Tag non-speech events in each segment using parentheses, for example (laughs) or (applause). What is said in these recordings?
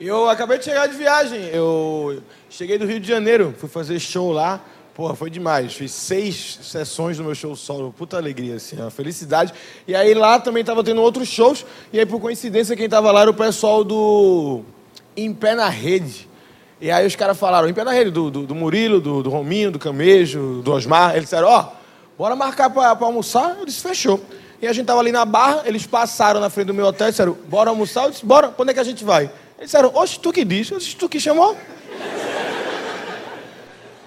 Eu acabei de chegar de viagem. Eu cheguei do Rio de Janeiro, fui fazer show lá. Porra, foi demais. Fiz seis sessões do meu show solo. Puta alegria, assim, uma felicidade. E aí lá também tava tendo outros shows. E aí, por coincidência, quem tava lá era o pessoal do Em Pé na Rede. E aí os caras falaram, em pé na rede, do, do, do Murilo, do, do, Rominho, do Camejo, do Osmar. Eles disseram, ó, oh, bora marcar pra, pra, almoçar? Eu disse, fechou. E a gente tava ali na barra, eles passaram na frente do meu hotel e disseram, bora almoçar? Eu disse, bora, quando é que a gente vai? Eles disseram, oxe, tu que diz? Eu disse, tu que chamou?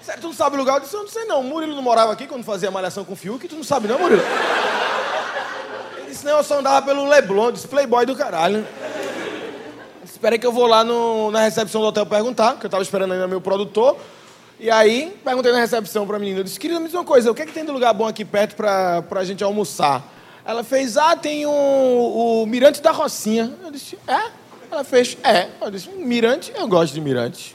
Sério, tu não sabe o lugar? Eu disse, eu não sei não. O Murilo não morava aqui quando fazia malhação com o Fiuk, tu não sabe não, Murilo? Ele disse, não, eu só andava pelo Leblon, eu disse, playboy do caralho. Espera que eu vou lá no, na recepção do hotel perguntar, que eu estava esperando ainda meu produtor. E aí, perguntei na recepção para a menina, eu disse, querida, me diz uma coisa, o que é que tem de lugar bom aqui perto para a gente almoçar? Ela fez, ah, tem o Mirante da Rocinha. Eu disse, é? Ela fez, é. Eu disse, Mirante, eu gosto de Mirante.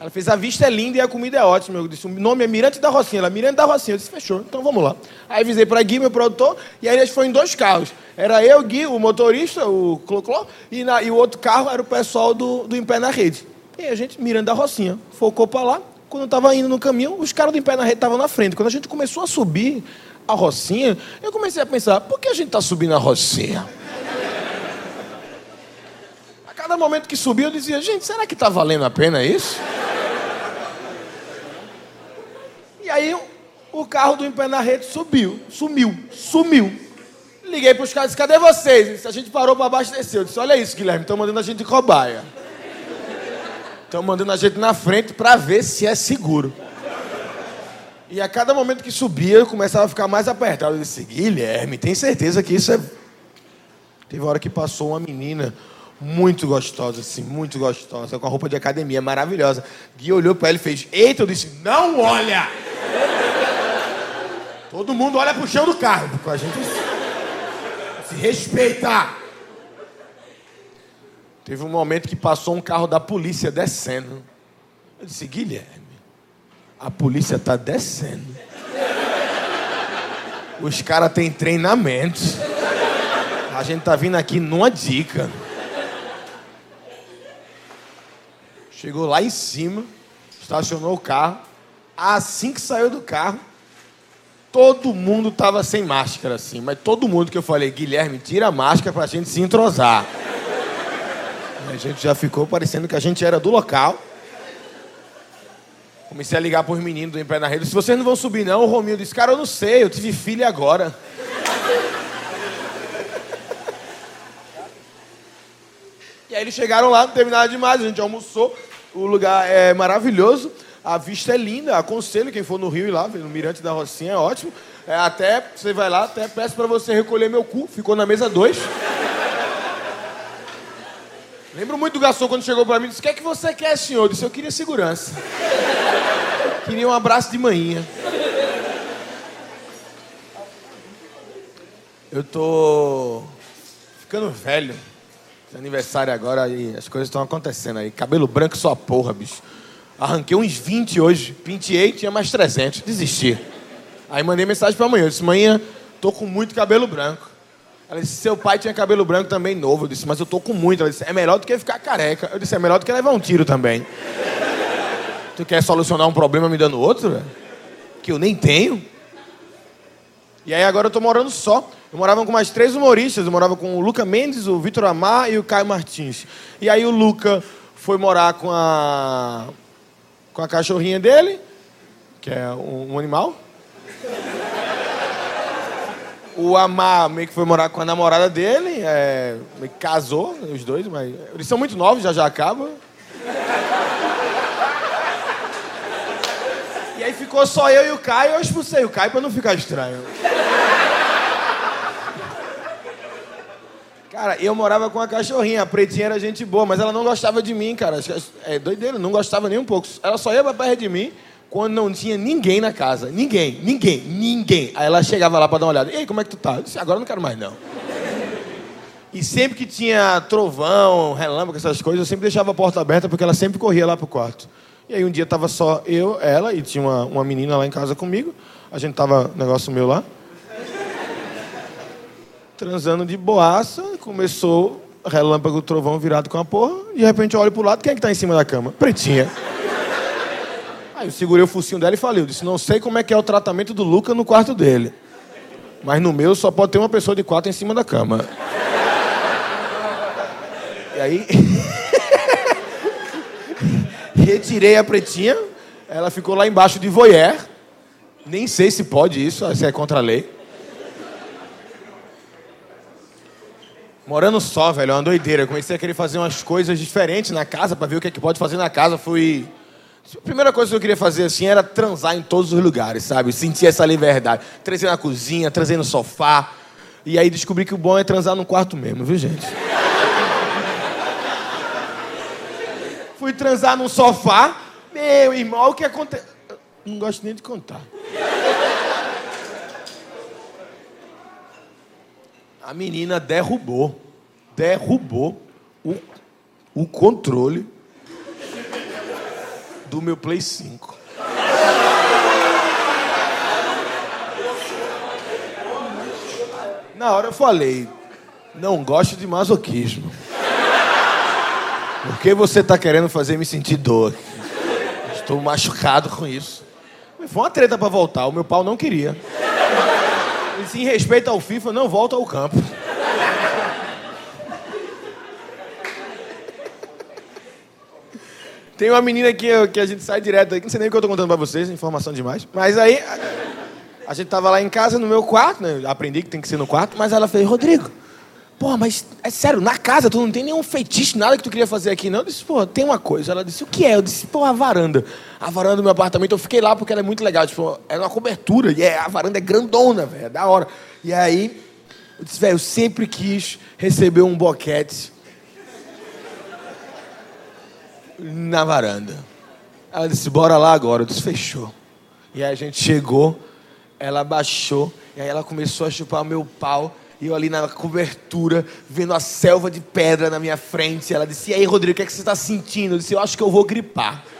Ela fez, a vista é linda e a comida é ótima. Eu disse, o nome é Mirante da Rocinha. Ela, Mirante da Rocinha. Eu disse, fechou, então vamos lá. Aí avisei para Gui, meu produtor, e aí eles foram em dois carros. Era eu, Gui, o motorista, o Clocló, e, na, e o outro carro era o pessoal do, do Em Pé na Rede. E a gente, Mirante da Rocinha, focou para lá. Quando eu estava indo no caminho, os caras do Em Pé na Rede estavam na frente. Quando a gente começou a subir a Rocinha, eu comecei a pensar, por que a gente está subindo a Rocinha? A cada momento que subia, eu dizia, gente, será que está valendo a pena isso? aí o carro do Em Pé na Rede subiu, sumiu, sumiu. Liguei para os caras e disse, cadê vocês? Disse, a gente parou para abastecer. Eu disse, olha isso, Guilherme, estão mandando a gente de cobaia. Estão mandando a gente na frente para ver se é seguro. E a cada momento que subia, eu começava a ficar mais apertado. Eu disse, Guilherme, tem certeza que isso é... Teve uma hora que passou uma menina muito gostosa, assim, muito gostosa, com a roupa de academia, maravilhosa. Gui olhou para ela e fez, eita, eu disse, não olha! Todo mundo olha pro chão do carro, com a gente se respeitar. Teve um momento que passou um carro da polícia descendo. Eu disse, Guilherme, a polícia está descendo. Os caras têm treinamento. A gente tá vindo aqui numa dica. Chegou lá em cima, estacionou o carro. Assim que saiu do carro, todo mundo estava sem máscara, assim. Mas todo mundo que eu falei, Guilherme, tira a máscara para a gente se entrosar. a gente já ficou parecendo que a gente era do local. Comecei a ligar para os meninos do Em Pé na Rede. Se vocês não vão subir, não, o Romil disse, cara, eu não sei, eu tive filho agora. e aí eles chegaram lá, não teve nada demais, a gente almoçou. O lugar é maravilhoso. A vista é linda, aconselho quem for no Rio e lá, no Mirante da Rocinha, é ótimo. É, até, você vai lá, até peço para você recolher meu cu, ficou na mesa 2. Lembro muito do garçom quando chegou para mim e disse: O que é que você quer, senhor? Eu disse: Eu queria segurança. queria um abraço de manhã. Eu tô ficando velho. Aniversário agora e as coisas estão acontecendo aí. Cabelo branco só porra, bicho. Arranquei uns 20 hoje, pintei, tinha mais 300, desisti. Aí mandei mensagem para amanhã, eu disse, manhã, tô com muito cabelo branco. Ela disse, seu pai tinha cabelo branco também novo. Eu disse, mas eu tô com muito. Ela disse, é melhor do que ficar careca. Eu disse, é melhor do que levar um tiro também. tu quer solucionar um problema me dando outro? Que eu nem tenho. E aí agora eu tô morando só. Eu morava com mais três humoristas. Eu morava com o Luca Mendes, o Vitor Amar e o Caio Martins. E aí o Luca foi morar com a com a cachorrinha dele, que é um, um animal. O Amar meio que foi morar com a namorada dele, é, meio que casou, os dois, mas eles são muito novos, já já acaba. E aí ficou só eu e o Caio, eu expulsei o Caio pra não ficar estranho. Cara, eu morava com a cachorrinha, a pretinha era gente boa, mas ela não gostava de mim, cara. É doideira, não gostava nem um pouco. Ela só ia pra perto de mim quando não tinha ninguém na casa. Ninguém, ninguém, ninguém. Aí ela chegava lá pra dar uma olhada. Ei, como é que tu tá? Eu disse, agora eu não quero mais, não. E sempre que tinha trovão, relâmpago, essas coisas, eu sempre deixava a porta aberta porque ela sempre corria lá pro quarto. E aí um dia tava só eu, ela, e tinha uma, uma menina lá em casa comigo. A gente tava, negócio meu lá transando de boaça, começou relâmpago, trovão virado com a porra. De repente eu olho pro lado, quem é que tá em cima da cama? Pretinha. Aí eu segurei o focinho dela e falei, eu disse, não sei como é que é o tratamento do Luca no quarto dele. Mas no meu só pode ter uma pessoa de quatro em cima da cama. E aí. (laughs) Retirei a pretinha, ela ficou lá embaixo de voyeur. Nem sei se pode isso, se é contra a lei. Morando só, velho, é uma doideira. Eu comecei a querer fazer umas coisas diferentes na casa para ver o que é que pode fazer na casa. Fui. A primeira coisa que eu queria fazer assim era transar em todos os lugares, sabe? Sentir essa liberdade. Transei na cozinha, transei no sofá. E aí descobri que o bom é transar no quarto mesmo, viu, gente? Fui transar no sofá. Meu irmão, o que aconteceu? Não gosto nem de contar. A menina derrubou, derrubou o, o controle do meu Play 5. Na hora eu falei, não gosto de masoquismo. Por que você está querendo fazer me sentir dor? Estou machucado com isso. Foi uma treta para voltar, o meu pau não queria. E se em respeito ao FIFA, não volta ao campo. Tem uma menina que, que a gente sai direto aqui, não sei nem o que eu estou contando para vocês, informação demais. Mas aí, a, a gente tava lá em casa, no meu quarto, né? Aprendi que tem que ser no quarto, mas ela fez, Rodrigo, Pô, mas é sério, na casa tu não tem nenhum feitiço, nada que tu queria fazer aqui, não? Eu disse, pô, tem uma coisa. Ela disse, o que é? Eu disse, pô, a varanda. A varanda do meu apartamento, eu fiquei lá porque ela é muito legal. Tipo, é uma cobertura, e é, a varanda é grandona, velho, é da hora. E aí, eu disse, velho, eu sempre quis receber um boquete na varanda. Ela disse, bora lá agora. Eu disse, fechou. E aí a gente chegou, ela baixou, e aí ela começou a chupar meu pau. E eu ali na cobertura, vendo a selva de pedra na minha frente. Ela disse: E aí, Rodrigo, o que, é que você está sentindo? Eu disse: Eu acho que eu vou gripar. (laughs)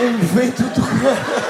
um vento do.